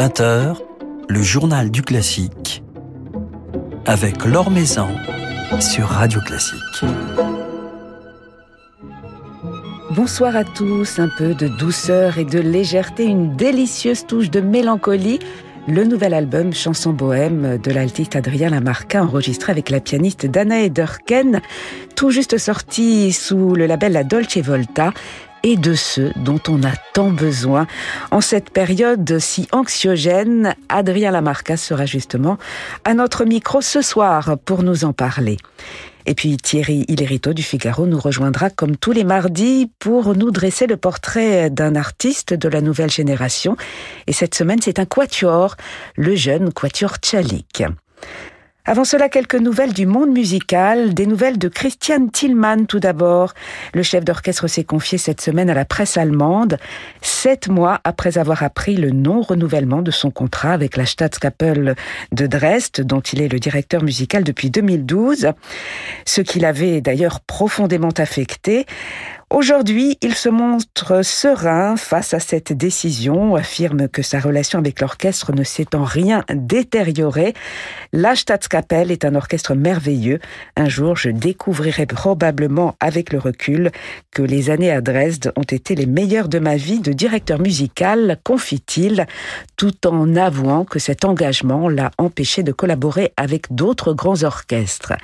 20h, le journal du classique avec Laure Maison sur Radio Classique. Bonsoir à tous, un peu de douceur et de légèreté, une délicieuse touche de mélancolie. Le nouvel album Chanson bohème de l'altiste Adrien Lamarca, enregistré avec la pianiste Dana Ederken, tout juste sorti sous le label La Dolce Volta, et de ceux dont on a tant besoin. En cette période si anxiogène, Adrien Lamarca sera justement à notre micro ce soir pour nous en parler. Et puis Thierry Hillerito du Figaro nous rejoindra comme tous les mardis pour nous dresser le portrait d'un artiste de la nouvelle génération. Et cette semaine, c'est un quatuor, le jeune quatuor Tchalik. Avant cela, quelques nouvelles du monde musical, des nouvelles de Christian Tillmann tout d'abord. Le chef d'orchestre s'est confié cette semaine à la presse allemande, sept mois après avoir appris le non-renouvellement de son contrat avec la Staatskapelle de Dresde, dont il est le directeur musical depuis 2012, ce qui l'avait d'ailleurs profondément affecté. Aujourd'hui, il se montre serein face à cette décision, affirme que sa relation avec l'orchestre ne s'est en rien détériorée. La Staatskapelle est un orchestre merveilleux. Un jour, je découvrirai probablement avec le recul que les années à Dresde ont été les meilleures de ma vie de directeur musical, confie-t-il, tout en avouant que cet engagement l'a empêché de collaborer avec d'autres grands orchestres.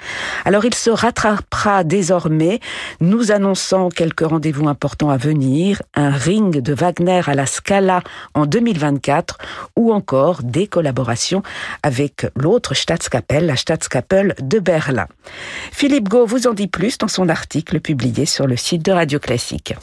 Alors il se rattrapera désormais, nous annonçant quelques rendez-vous importants à venir, un ring de Wagner à la Scala en 2024 ou encore des collaborations avec l'autre Staatskapelle, la Staatskapelle de Berlin. Philippe Gau vous en dit plus dans son article publié sur le site de Radio Classique.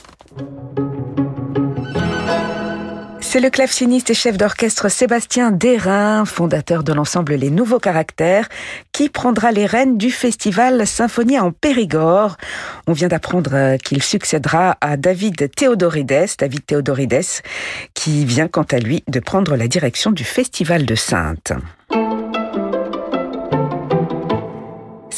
C'est le claveciniste et chef d'orchestre Sébastien Derain, fondateur de l'ensemble Les Nouveaux Caractères, qui prendra les rênes du festival Symphonia en Périgord. On vient d'apprendre qu'il succédera à David Théodorides, David Théodorides, qui vient quant à lui de prendre la direction du festival de Sainte.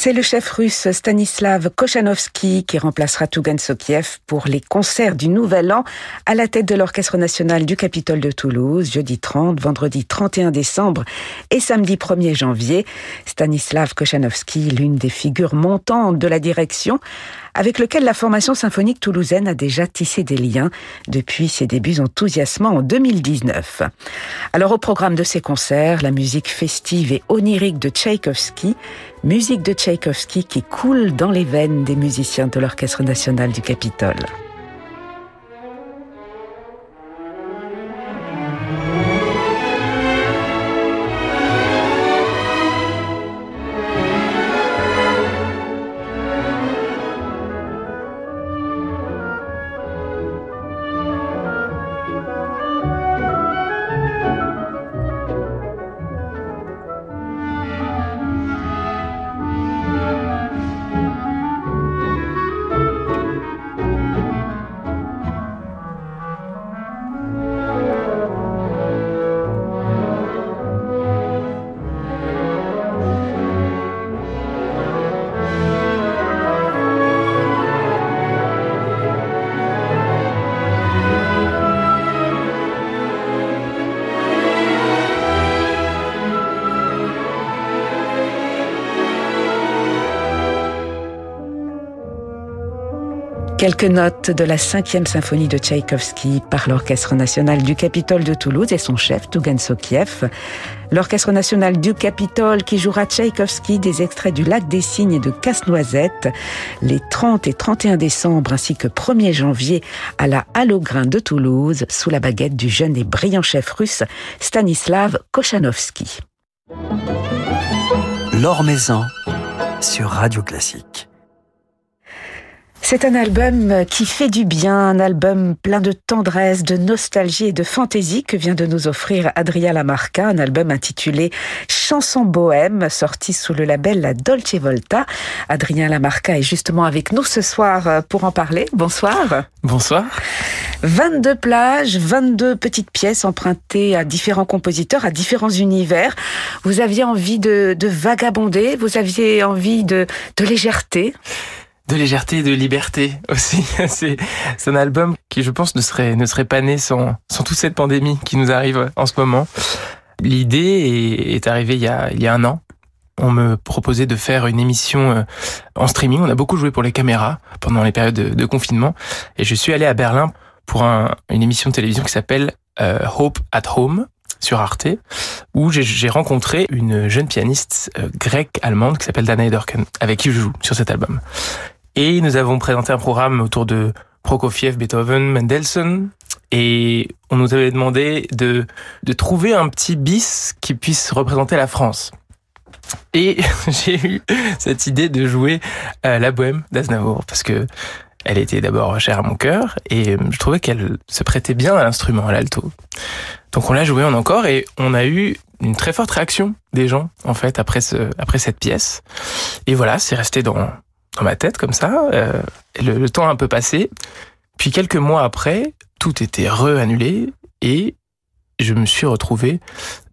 C'est le chef russe Stanislav Kochanovsky qui remplacera Tougan Sokiev pour les concerts du Nouvel An à la tête de l'Orchestre national du Capitole de Toulouse, jeudi 30, vendredi 31 décembre et samedi 1er janvier. Stanislav Kochanovsky, l'une des figures montantes de la direction, avec lequel la formation symphonique toulousaine a déjà tissé des liens depuis ses débuts enthousiasmants en 2019. Alors au programme de ces concerts, la musique festive et onirique de Tchaïkovski, musique de Tchaïkovski qui coule dans les veines des musiciens de l'Orchestre national du Capitole. Quelques notes de la cinquième symphonie de Tchaïkovski par l'Orchestre national du Capitole de Toulouse et son chef, Tougan Sokiev. L'Orchestre national du Capitole qui jouera Tchaïkovski des extraits du Lac des Cygnes et de Casse-Noisette les 30 et 31 décembre ainsi que 1er janvier à la Halograin de Toulouse sous la baguette du jeune et brillant chef russe Stanislav Kochanovski. L'Or Maison sur Radio Classique. C'est un album qui fait du bien, un album plein de tendresse, de nostalgie et de fantaisie que vient de nous offrir Adrien Lamarca, un album intitulé Chanson bohème, sorti sous le label La Dolce Volta. Adrien Lamarca est justement avec nous ce soir pour en parler. Bonsoir. Bonsoir. 22 plages, 22 petites pièces empruntées à différents compositeurs, à différents univers. Vous aviez envie de, de vagabonder, vous aviez envie de, de légèreté de légèreté et de liberté aussi. c'est, un album qui, je pense, ne serait, ne serait pas né sans, sans toute cette pandémie qui nous arrive en ce moment. L'idée est, est arrivée il y, a, il y a un an. On me proposait de faire une émission euh, en streaming. On a beaucoup joué pour les caméras pendant les périodes de, de confinement. Et je suis allé à Berlin pour un, une émission de télévision qui s'appelle euh, Hope at Home sur Arte, où j'ai rencontré une jeune pianiste euh, grecque-allemande qui s'appelle Dana Ederken, avec qui je joue sur cet album. Et nous avons présenté un programme autour de Prokofiev, Beethoven, Mendelssohn, et on nous avait demandé de, de trouver un petit bis qui puisse représenter la France. Et j'ai eu cette idée de jouer euh, la bohème d'Aznavour, parce que elle était d'abord chère à mon cœur et euh, je trouvais qu'elle se prêtait bien à l'instrument, à l'alto. Donc on l'a joué en encore et on a eu une très forte réaction des gens en fait après ce après cette pièce. Et voilà, c'est resté dans dans ma tête comme ça. Euh, le, temps a un peu passé. Puis quelques mois après, tout était re-annulé et je me suis retrouvé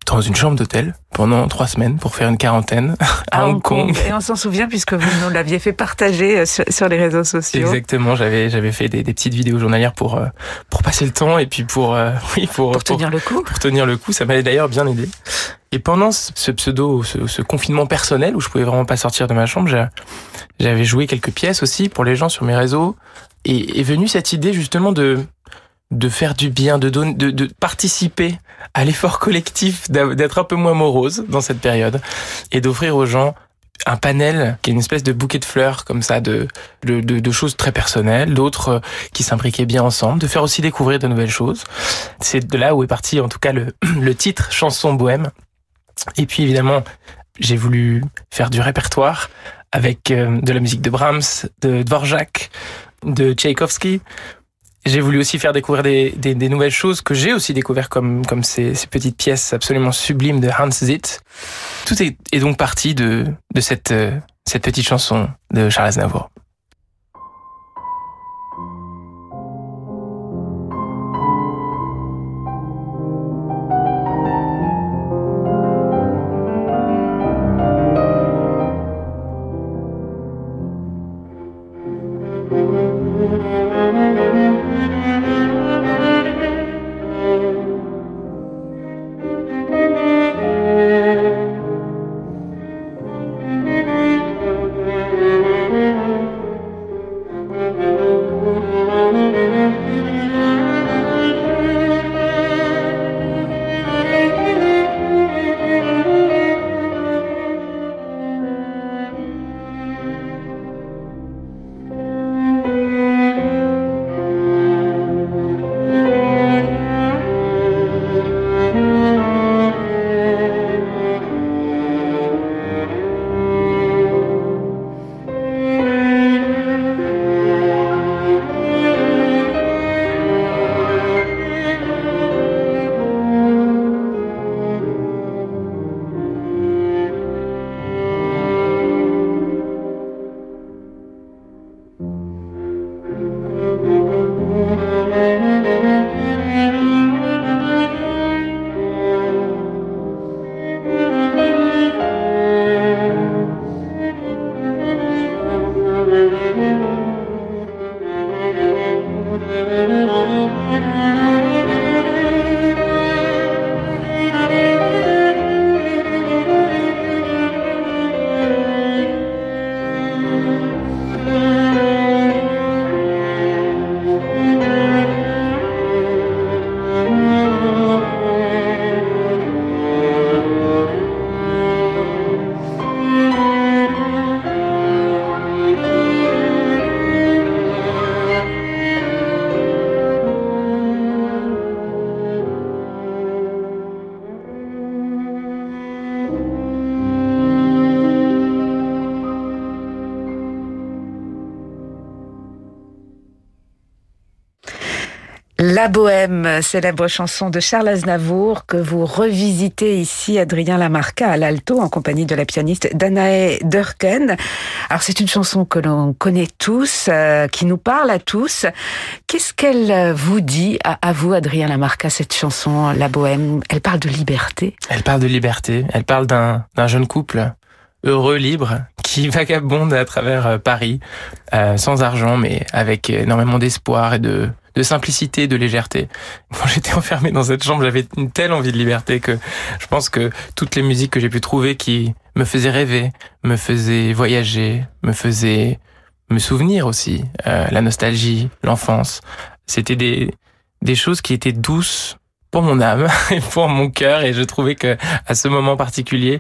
dans une chambre d'hôtel pendant trois semaines pour faire une quarantaine à, à Hong Kong. Et on s'en souvient puisque vous nous l'aviez fait partager euh, sur, sur, les réseaux sociaux. Exactement, j'avais j'avais fait des, des, petites vidéos journalières pour euh, pour passer le temps et puis pour euh, oui pour pour tenir le coup. Pour tenir le coup, ça m'avait d'ailleurs bien aidé. Et pendant ce pseudo, ce, ce, confinement personnel où je pouvais vraiment pas sortir de ma chambre, j'avais joué quelques pièces aussi pour les gens sur mes réseaux. Et est venue cette idée justement de de faire du bien, de, participer à l'effort collectif, d'être un peu moins morose dans cette période et d'offrir aux gens un panel qui est une espèce de bouquet de fleurs comme ça, de, de, de choses très personnelles, d'autres qui s'imbriquaient bien ensemble, de faire aussi découvrir de nouvelles choses. C'est de là où est parti en tout cas le, le titre Chanson bohème. Et puis évidemment, j'ai voulu faire du répertoire avec euh, de la musique de Brahms, de Dvorak, de Tchaïkovski j'ai voulu aussi faire découvrir des, des, des nouvelles choses que j'ai aussi découvert comme, comme ces, ces, petites pièces absolument sublimes de Hans Zitt. Tout est, est donc parti de, de cette, euh, cette petite chanson de Charles Aznavour. La Bohème, célèbre chanson de Charles Aznavour que vous revisitez ici, Adrien Lamarca, à l'alto, en compagnie de la pianiste Danae Durken. Alors c'est une chanson que l'on connaît tous, euh, qui nous parle à tous. Qu'est-ce qu'elle vous dit à, vous, Adrien Lamarca, cette chanson, La Bohème? Elle parle de liberté Elle parle de liberté, elle parle d'un jeune couple heureux, libre, qui vagabonde à travers Paris, sans argent, mais avec énormément d'espoir et de, de simplicité, de légèreté. Quand j'étais enfermé dans cette chambre, j'avais une telle envie de liberté que je pense que toutes les musiques que j'ai pu trouver qui me faisaient rêver, me faisaient voyager, me faisaient me souvenir aussi, euh, la nostalgie, l'enfance, c'était des, des choses qui étaient douces pour mon âme et pour mon cœur et je trouvais que à ce moment particulier,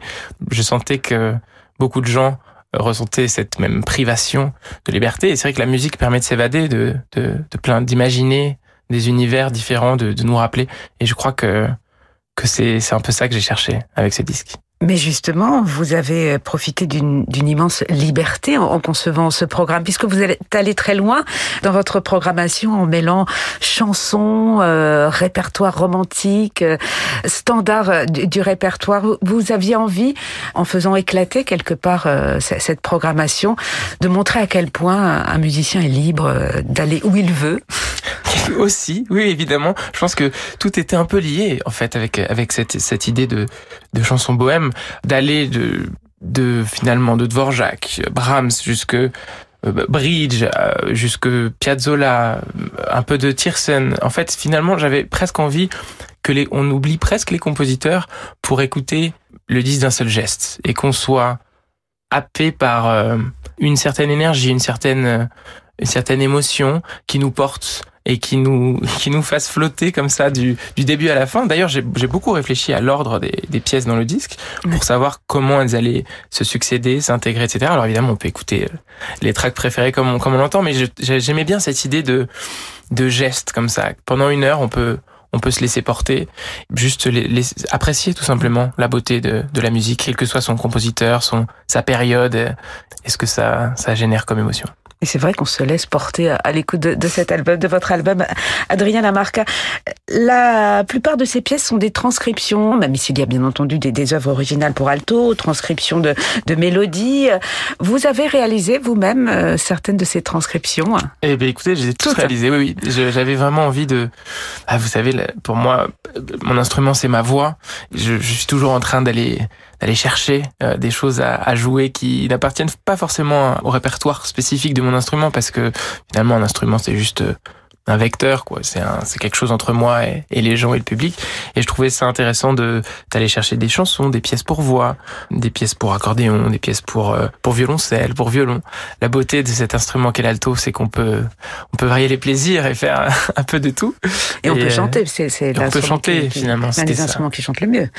je sentais que beaucoup de gens ressentait cette même privation de liberté. Et c'est vrai que la musique permet de s'évader, de, de, de plein, d'imaginer des univers différents, de, de nous rappeler. Et je crois que, que c'est, c'est un peu ça que j'ai cherché avec ce disque. Mais justement, vous avez profité d'une immense liberté en, concevant ce programme, puisque vous êtes allé très loin dans votre programmation en mêlant chansons, euh, répertoire romantique, euh, euh, du, répertoire. Vous aviez envie, en faisant éclater quelque part euh, cette programmation, de montrer à quel point un musicien est libre d'aller où il veut. Aussi, oui, évidemment. Je pense que tout était un peu lié, en fait, avec avec cette cette idée de de chanson bohème d'aller de, de finalement de Dvorak, Brahms jusque euh, Bridge, euh, jusque Piazzolla, un peu de Tiersen. En fait, finalement, j'avais presque envie que les, on oublie presque les compositeurs pour écouter le disque d'un seul geste et qu'on soit happé par euh, une certaine énergie, une certaine, une certaine émotion qui nous porte et qui nous qui nous fasse flotter comme ça du, du début à la fin. D'ailleurs, j'ai beaucoup réfléchi à l'ordre des, des, pièces dans le disque pour savoir comment elles allaient se succéder, s'intégrer, etc. Alors évidemment, on peut écouter euh, les tracks préférés comme on, comme on l'entend, mais j'aimais bien cette idée de de gestes comme ça. Pendant une heure, on peut on peut se laisser porter, juste les, apprécier tout simplement la beauté de, de la musique, quel que soit son compositeur, son sa période, et ce que ça ça génère comme émotion. Et c'est vrai qu'on se laisse porter à l'écoute de, cet album, de votre album, Adrien Lamarca. La plupart de ces pièces sont des transcriptions, même s'il y a bien entendu des, des œuvres originales pour alto, transcriptions de, de mélodies. Vous avez réalisé vous-même euh, certaines de ces transcriptions? Eh bien, écoutez, j'ai tout réalisé. Oui, oui. J'avais vraiment envie de. Ah, vous savez, pour moi, mon instrument c'est ma voix. Je, je suis toujours en train d'aller d'aller chercher euh, des choses à, jouer qui n'appartiennent pas forcément au répertoire spécifique de mon instrument parce que finalement un instrument c'est juste euh, un vecteur quoi. C'est c'est quelque chose entre moi et, et, les gens et le public. Et je trouvais ça intéressant de d'aller chercher des chansons des pièces pour voix des pièces pour accordéon des pièces pour euh, pour violoncelle pour violon. La beauté de cet instrument qu'est l'alto c'est qu'on peut on peut varier les plaisirs et faire un peu de tout. Et, on peut chanter c'est c'est on peut chanter qui, finalement c'est des instruments qui chantent le mieux.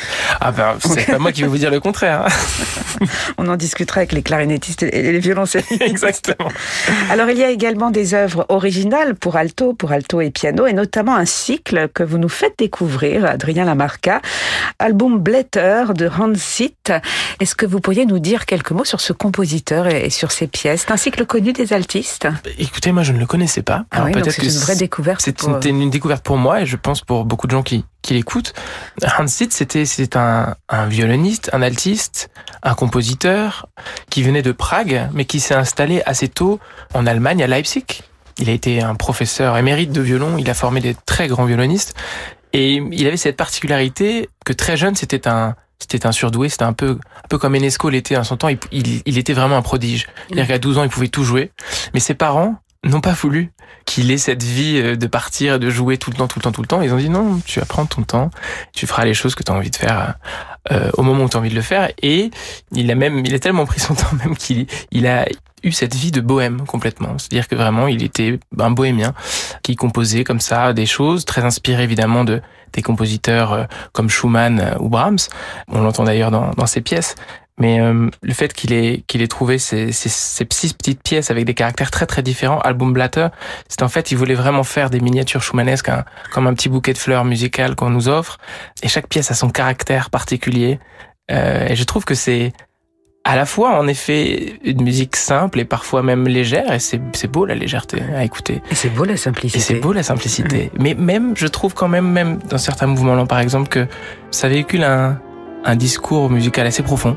Ah ben c'est pas moi qui vais vous dire le contraire hein. on en discutera avec les clarinettistes et les violoncellistes. Exactement. Alors il y a également des œuvres originales pour alto pour alto et piano, et notamment un cycle que vous nous faites découvrir, Adrien Lamarca, album Blätter de Hans Sitt. Est-ce que vous pourriez nous dire quelques mots sur ce compositeur et sur ses pièces? C'est un cycle connu des altistes Écoutez, moi je ne le connaissais pas. Ah peut-être c'est une vraie découverte. C'était pour... une découverte pour moi et je pense pour beaucoup de gens qui, qui l'écoutent. Hans Sitt, c'était un violoniste, un altiste, un compositeur qui venait de Prague, mais qui s'est installé assez tôt en Allemagne, à Leipzig. Il a été un professeur émérite de violon, il a formé des très grands violonistes et il avait cette particularité que très jeune, c'était un c'était un surdoué, c'était un peu un peu comme Enesco l'était à son temps, il, il, était vraiment un prodige. C'est-à-dire qu'à 12 ans, il pouvait tout jouer, mais ses parents n'ont pas voulu qu'il ait cette vie euh, de partir, de jouer tout le temps, tout le temps, tout le temps. Ils ont dit non, tu vas prendre ton temps, tu feras les choses que tu as envie de faire euh, au moment où tu as envie de le faire. Et il a même, il a tellement pris son temps même qu'il il a eu cette vie de bohème complètement. C'est-à-dire que vraiment, il était un bohémien qui composait comme ça des choses, très inspiré évidemment de des compositeurs euh, comme Schumann ou Brahms. On l'entend d'ailleurs dans, dans ses pièces. Mais euh, le fait qu'il ait qu'il ait trouvé ces, ces, ces, six petites pièces avec des caractères très très différents, album Blatter, c'est en fait il voulait vraiment faire des miniatures schumannesques, hein, comme un petit bouquet de fleurs musicales qu'on nous offre, et chaque pièce a son caractère particulier. Euh, et je trouve que c'est à la fois en effet une musique simple et parfois même légère, et c'est beau la légèreté à écouter. Et c'est beau la simplicité. Et c'est beau la simplicité. Mais même, je trouve quand même, même dans certains mouvements, par exemple, que ça véhicule un, un discours musical assez profond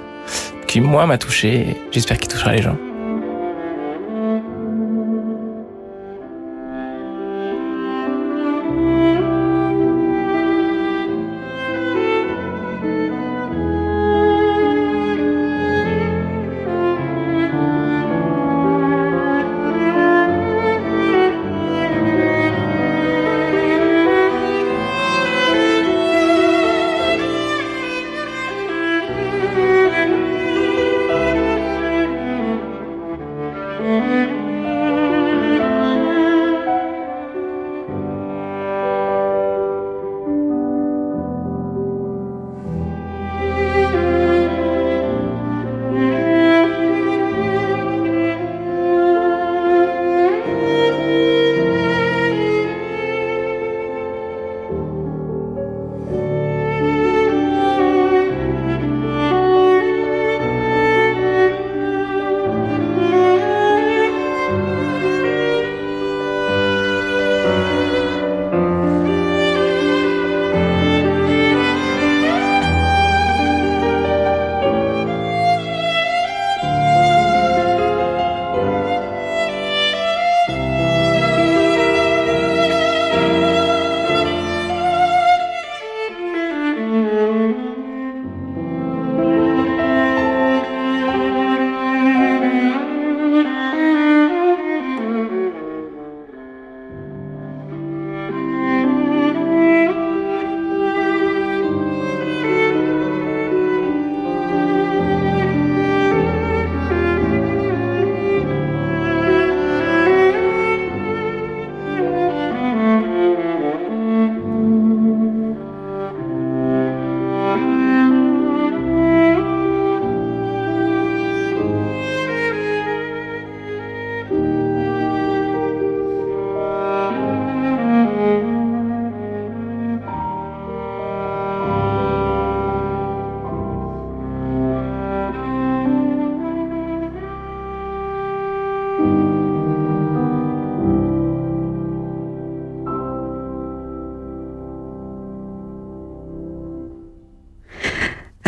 qui, moi, m'a touché. J'espère qu'il touchera les gens.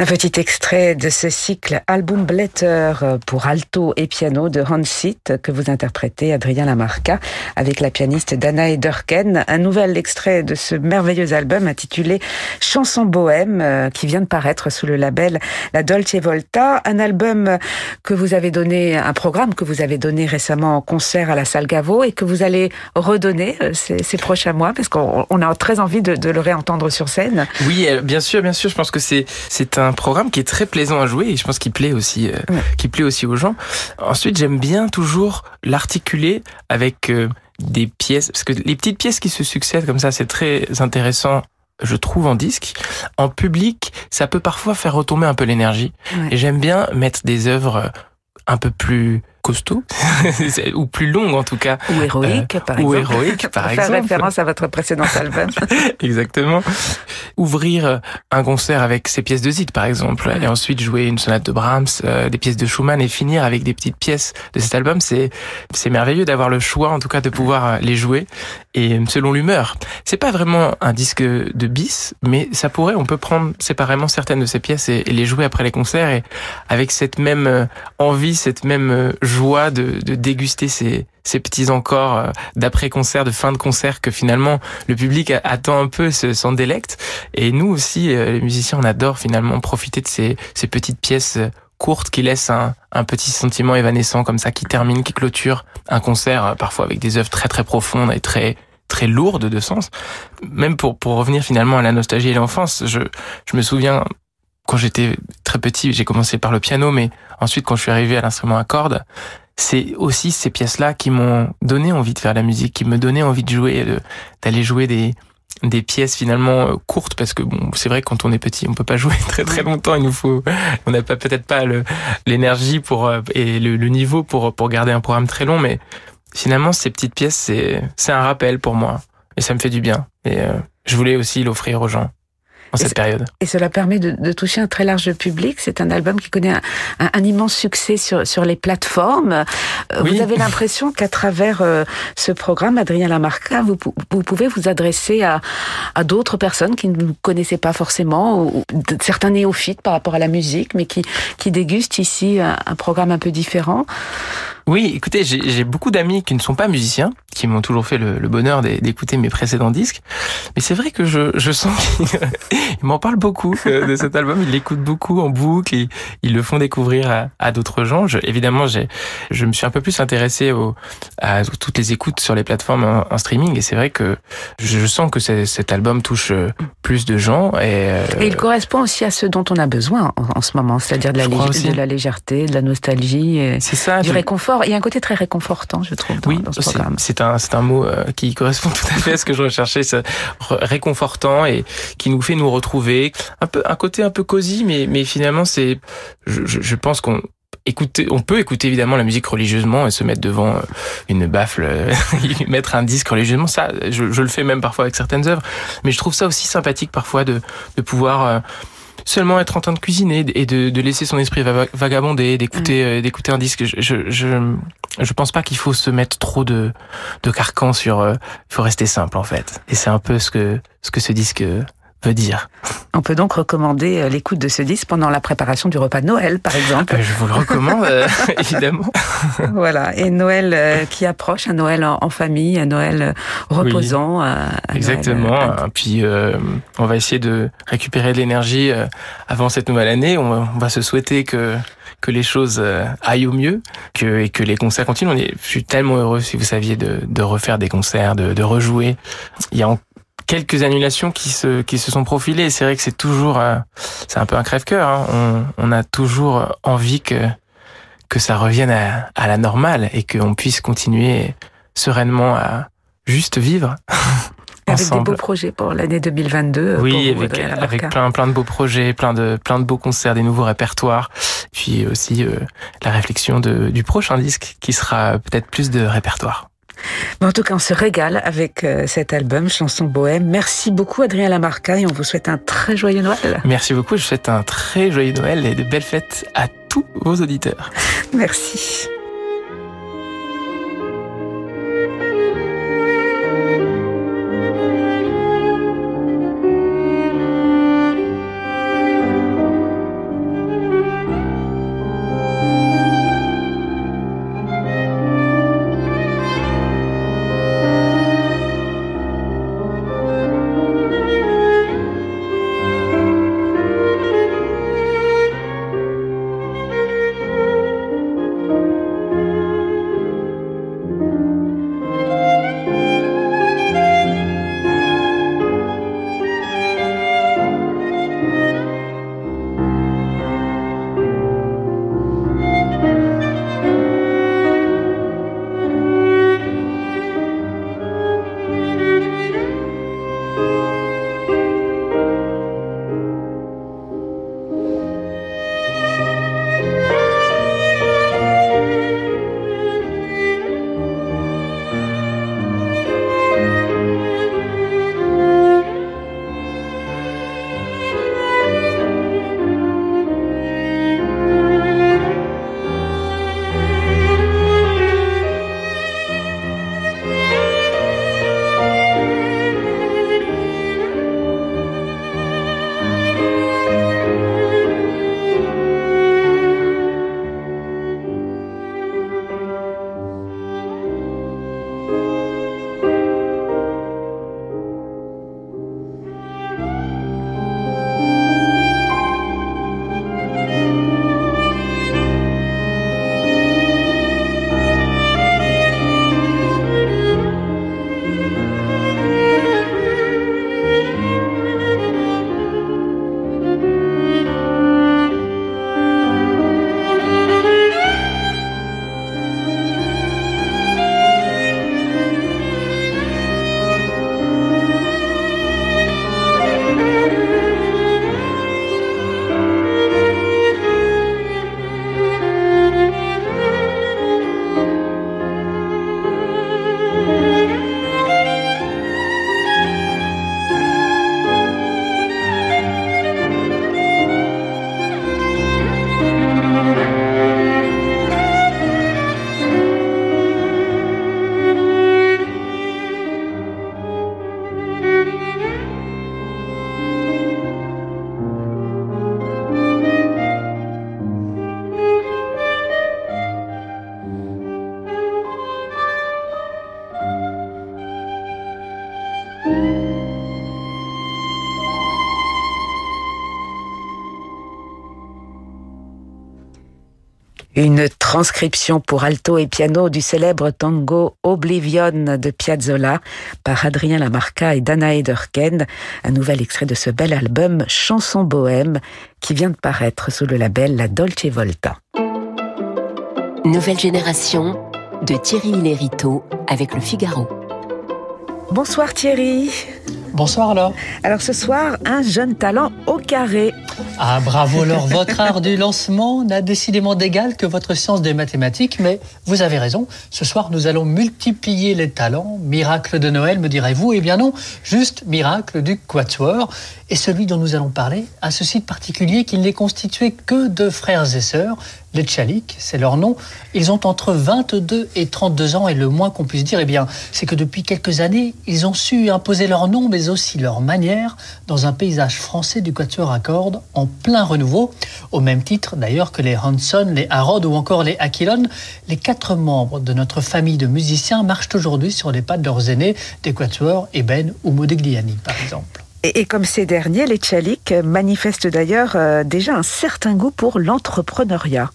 Petit extrait de ce cycle Album Blätter pour alto et piano de Hans Sitt que vous interprétez Adrien Lamarca avec la pianiste Dana Ederken. Un nouvel extrait de ce merveilleux album intitulé Chanson bohème euh, qui vient de paraître sous le label La Dolce Volta. Un album que vous avez donné, un programme que vous avez donné récemment en concert à la salle Gaveau et que vous allez redonner euh, ces, prochains mois parce qu'on a très envie de, de le réentendre sur scène. Oui, euh, bien sûr, bien sûr. Je pense que c'est un programme qui est très plaisant à jouer et je pense qu'il plaît aussi, euh, qui plaît aussi aux gens. Ensuite, j'aime bien toujours l'articuler avec euh, des pièces, parce que les petites pièces qui se succèdent comme ça, c'est très intéressant je trouve en disque. En public, ça peut parfois faire retomber un peu l'énergie. Et j'aime bien mettre des œuvres un peu plus costaud. Ou plus longue en tout cas. Ou héroïque euh, par ou exemple. héroïque par exemple. faire référence à votre précédent album. Exactement. Ouvrir un concert avec ces pièces de Zid par exemple et ensuite jouer une sonate de Brahms euh, des pièces de Schumann et finir avec des petites pièces de cet album c'est c'est merveilleux d'avoir le choix en tout cas de pouvoir euh, les jouer. Et selon l'humeur c'est pas vraiment un disque de bis mais ça pourrait on peut prendre séparément certaines de ces pièces et, et les jouer après les concerts et avec cette même envie cette même joie de, de déguster ces, ces petits encore euh, d'après-concert, de fin de concert que finalement le public attend un peu, s'en délecte. Et nous aussi, euh, les musiciens, on adore finalement profiter de ces, ces petites pièces euh, courtes qui laissent un, un petit sentiment évanescent comme ça, qui termine, qui clôture un concert, parfois avec des œuvres très très profondes et très très lourdes de sens. Même pour, pour revenir finalement à la nostalgie et l'enfance, je, je me souviens quand j'étais très petit, j'ai commencé par le piano, mais ensuite quand je suis arrivé à l'instrument à cordes, c'est aussi ces pièces-là qui m'ont donné envie de faire la musique, qui me donnaient envie de jouer, d'aller jouer des des pièces finalement euh, courtes parce que bon c'est vrai quand on est petit on peut pas jouer très très longtemps il nous faut on n'a pas peut-être pas l'énergie pour euh, et le, le, niveau pour pour garder un programme très long mais finalement ces petites pièces c'est c'est un rappel pour moi et ça me fait du bien et euh, je voulais aussi l'offrir aux gens en cette et période. Et cela permet de, de, toucher un très large public. C'est un album qui connaît un, un, un, immense succès sur, sur les plateformes. Euh, oui. Vous avez l'impression qu'à travers euh, ce programme, Adrien Lamarca, vous, vous pouvez vous adresser à, à d'autres personnes qui ne vous connaissaient pas forcément, ou, ou certains néophytes par rapport à la musique, mais qui, qui dégustent ici un, un programme un peu différent. Oui, écoutez, j'ai beaucoup d'amis qui ne sont pas musiciens, qui m'ont toujours fait le, le bonheur d'écouter mes précédents disques. Mais c'est vrai que je, je sens qu'ils m'en parlent beaucoup euh, de cet album. Ils l'écoutent beaucoup en boucle et ils le font découvrir à, à d'autres gens. Je, évidemment, je me suis un peu plus intéressé au, à toutes les écoutes sur les plateformes en, en streaming. Et c'est vrai que je sens que cet album touche euh, plus de gens. Et, euh... et, il correspond aussi à ce dont on a besoin en, en ce moment, c'est-à-dire de, la de la légèreté, de la nostalgie, ça, du je... réconfort il y a un côté très réconfortant, je trouve, dans, oui, dans ce programme. C'est un, c'est un mot euh, qui correspond tout à fait à ce que je recherchais, réconfortant et qui nous fait nous retrouver. Un peu, un côté un peu cosy, mais, mais finalement, c'est, je, je pense qu'on écouter, on peut écouter évidemment la musique religieusement et se mettre devant euh, une baffle, mettre un disque religieusement. Ça, je, je, le fais même parfois avec certaines œuvres, mais je trouve ça aussi sympathique parfois de, de pouvoir euh, seulement être en train de cuisiner et de, de laisser son esprit vagabonder, d'écouter, mmh. euh, d'écouter un disque. Je, je, je, je pense pas qu'il faut se mettre trop de, de carcan sur. Euh, il faut rester simple en fait. Et c'est un peu ce que ce que ce disque veut dire. On peut donc recommander euh, l'écoute de ce disque pendant la préparation du repas de Noël, par exemple. Je vous le recommande, euh, évidemment. voilà, et Noël euh, qui approche, un Noël en famille, un Noël reposant. Oui. Un Exactement. Noël... Puis euh, on va essayer de récupérer de l'énergie avant cette nouvelle année. On va se souhaiter que que les choses aillent au mieux, que et que les concerts continuent. On est, je suis tellement heureux si vous saviez de, de refaire des concerts, de, de rejouer. Il y a quelques annulations qui se qui se sont profilées. C'est vrai que c'est toujours euh, c'est un peu un crève-cœur. Hein. On, on a toujours envie que que ça revienne à, à la normale et qu'on puisse continuer sereinement à juste vivre. Avec ensemble. des beaux projets pour l'année 2022. Oui, vous, avec, avec plein, plein de beaux projets, plein de, plein de beaux concerts, des nouveaux répertoires. Puis aussi euh, la réflexion de, du prochain disque qui sera peut-être plus de répertoire. Mais en tout cas, on se régale avec euh, cet album, Chanson Bohème. Merci beaucoup, Adrien Lamarca, et on vous souhaite un très joyeux Noël. Merci beaucoup, je souhaite un très joyeux Noël et de belles fêtes à tous vos auditeurs. Merci. Une transcription pour alto et piano du célèbre tango Oblivion de Piazzolla par Adrien Lamarca et Dana Ederken, un nouvel extrait de ce bel album Chanson bohème qui vient de paraître sous le label La Dolce Volta. Nouvelle génération de Thierry Lériteau avec le Figaro. Bonsoir Thierry. Bonsoir alors. Alors ce soir, un jeune talent au carré. Ah bravo Laure, votre art du lancement n'a décidément d'égal que votre science des mathématiques, mais vous avez raison, ce soir nous allons multiplier les talents. Miracle de Noël, me direz-vous Eh bien non, juste miracle du quatuor. Et celui dont nous allons parler a ce site particulier qu'il n'est constitué que de frères et sœurs. Les Tchaliks, c'est leur nom. Ils ont entre 22 et 32 ans et le moins qu'on puisse dire, eh bien, c'est que depuis quelques années, ils ont su imposer leur nom, mais aussi leur manière dans un paysage français du quatuor à cordes en plein renouveau, au même titre d'ailleurs que les Hanson, les Harrod ou encore les Aquilon. Les quatre membres de notre famille de musiciens marchent aujourd'hui sur les pas de leurs aînés, des quatuors Eben ou Modigliani par exemple. Et, comme ces derniers, les Tchaliks manifestent d'ailleurs euh, déjà un certain goût pour l'entrepreneuriat.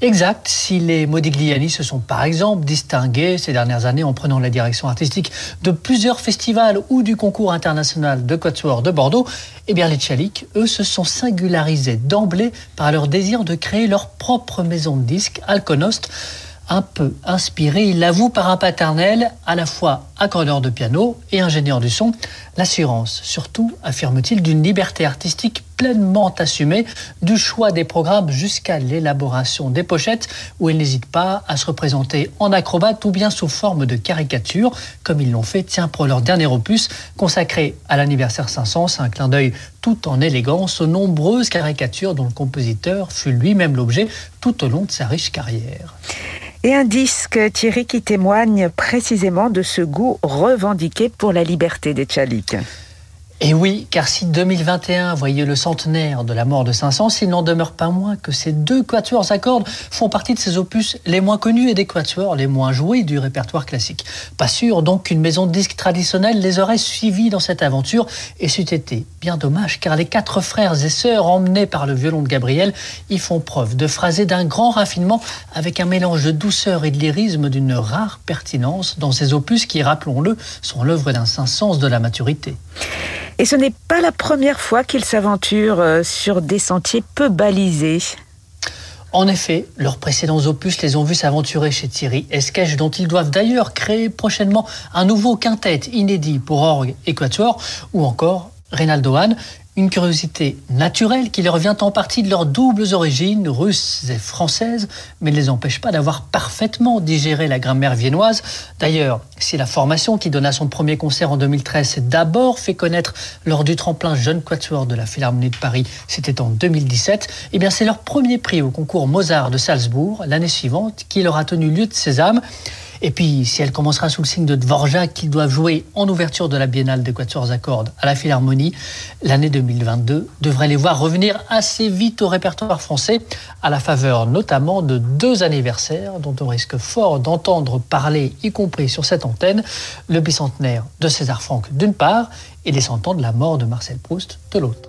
Exact. Si les Modigliani se sont par exemple distingués ces dernières années en prenant la direction artistique de plusieurs festivals ou du concours international de Quatuor de Bordeaux, eh bien les Tchaliks, eux, se sont singularisés d'emblée par leur désir de créer leur propre maison de disques, Alconost, un peu inspiré, il l'avoue, par un paternel à la fois accordeur de piano et ingénieur du son. L'assurance, surtout, affirme-t-il, d'une liberté artistique pleinement assumée, du choix des programmes jusqu'à l'élaboration des pochettes, où il n'hésite pas à se représenter en acrobate ou bien sous forme de caricature, comme ils l'ont fait, tiens, pour leur dernier opus, consacré à l'anniversaire 500, c'est un clin d'œil tout en élégance aux nombreuses caricatures dont le compositeur fut lui-même l'objet tout au long de sa riche carrière. Et un disque, Thierry, qui témoigne précisément de ce goût revendiqué pour la liberté des Tchaliks. Et oui, car si 2021 voyait le centenaire de la mort de 500, il n'en demeure pas moins que ces deux quatuors à cordes font partie de ces opus les moins connus et des quatuors les moins joués du répertoire classique. Pas sûr donc qu'une maison de disques traditionnelle les aurait suivis dans cette aventure, et c'eût été bien dommage, car les quatre frères et sœurs emmenés par le violon de Gabriel y font preuve de phraser d'un grand raffinement avec un mélange de douceur et de lyrisme d'une rare pertinence dans ces opus qui, rappelons-le, sont l'œuvre d'un saint sens de la maturité. Et ce n'est pas la première fois qu'il s'aventure euh, sur des sentiers peu balisés. En effet, leurs précédents opus les ont vus s'aventurer chez Thierry Esquèche, dont ils doivent d'ailleurs créer prochainement un nouveau quintet inédit pour orgue et ou encore Reynaldo Hahn, une curiosité naturelle qui leur vient en partie de leurs doubles origines, russes et françaises, mais ne les empêche pas d'avoir parfaitement digéré la grammaire viennoise. D'ailleurs, si la formation qui donna son premier concert en 2013 s'est d'abord fait connaître lors du tremplin Jeune Quatuor de la Philharmonie de Paris, c'était en 2017, eh bien c'est leur premier prix au concours Mozart de Salzbourg l'année suivante qui leur a tenu lieu de sésame. Et puis, si elle commencera sous le signe de Dvorak, qu'ils doivent jouer en ouverture de la Biennale des Quatuors à cordes à la Philharmonie, l'année 2022 devrait les voir revenir assez vite au répertoire français, à la faveur notamment de deux anniversaires dont on risque fort d'entendre parler, y compris sur cette antenne, le bicentenaire de César Franck d'une part et les cent ans de la mort de Marcel Proust de l'autre.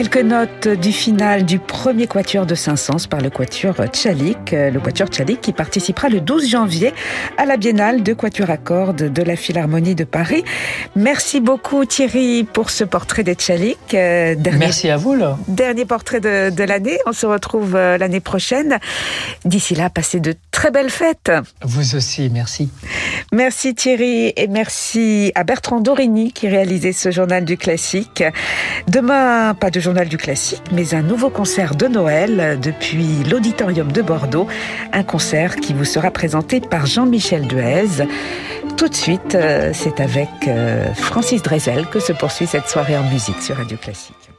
Quelques notes du final du premier quatuor de Saint-Saëns par le quatuor Tchalik, le quatuor Tchalik qui participera le 12 janvier à la Biennale de quatuor à cordes de la Philharmonie de Paris. Merci beaucoup Thierry pour ce portrait des Tchalik. Euh, Merci à vous. Là. Dernier portrait de, de l'année. On se retrouve euh, l'année prochaine. D'ici là, passez de très belles fêtes. Vous aussi, merci. Merci Thierry et merci à Bertrand Dorini qui réalisait ce journal du classique. Demain, pas de journal du classique, mais un nouveau concert de Noël depuis l'Auditorium de Bordeaux. Un concert qui vous sera présenté par Jean-Michel Duez. Tout de suite, euh, c'est avec euh, Francis Drezel que se poursuit cette soirée en musique sur Radio Classique.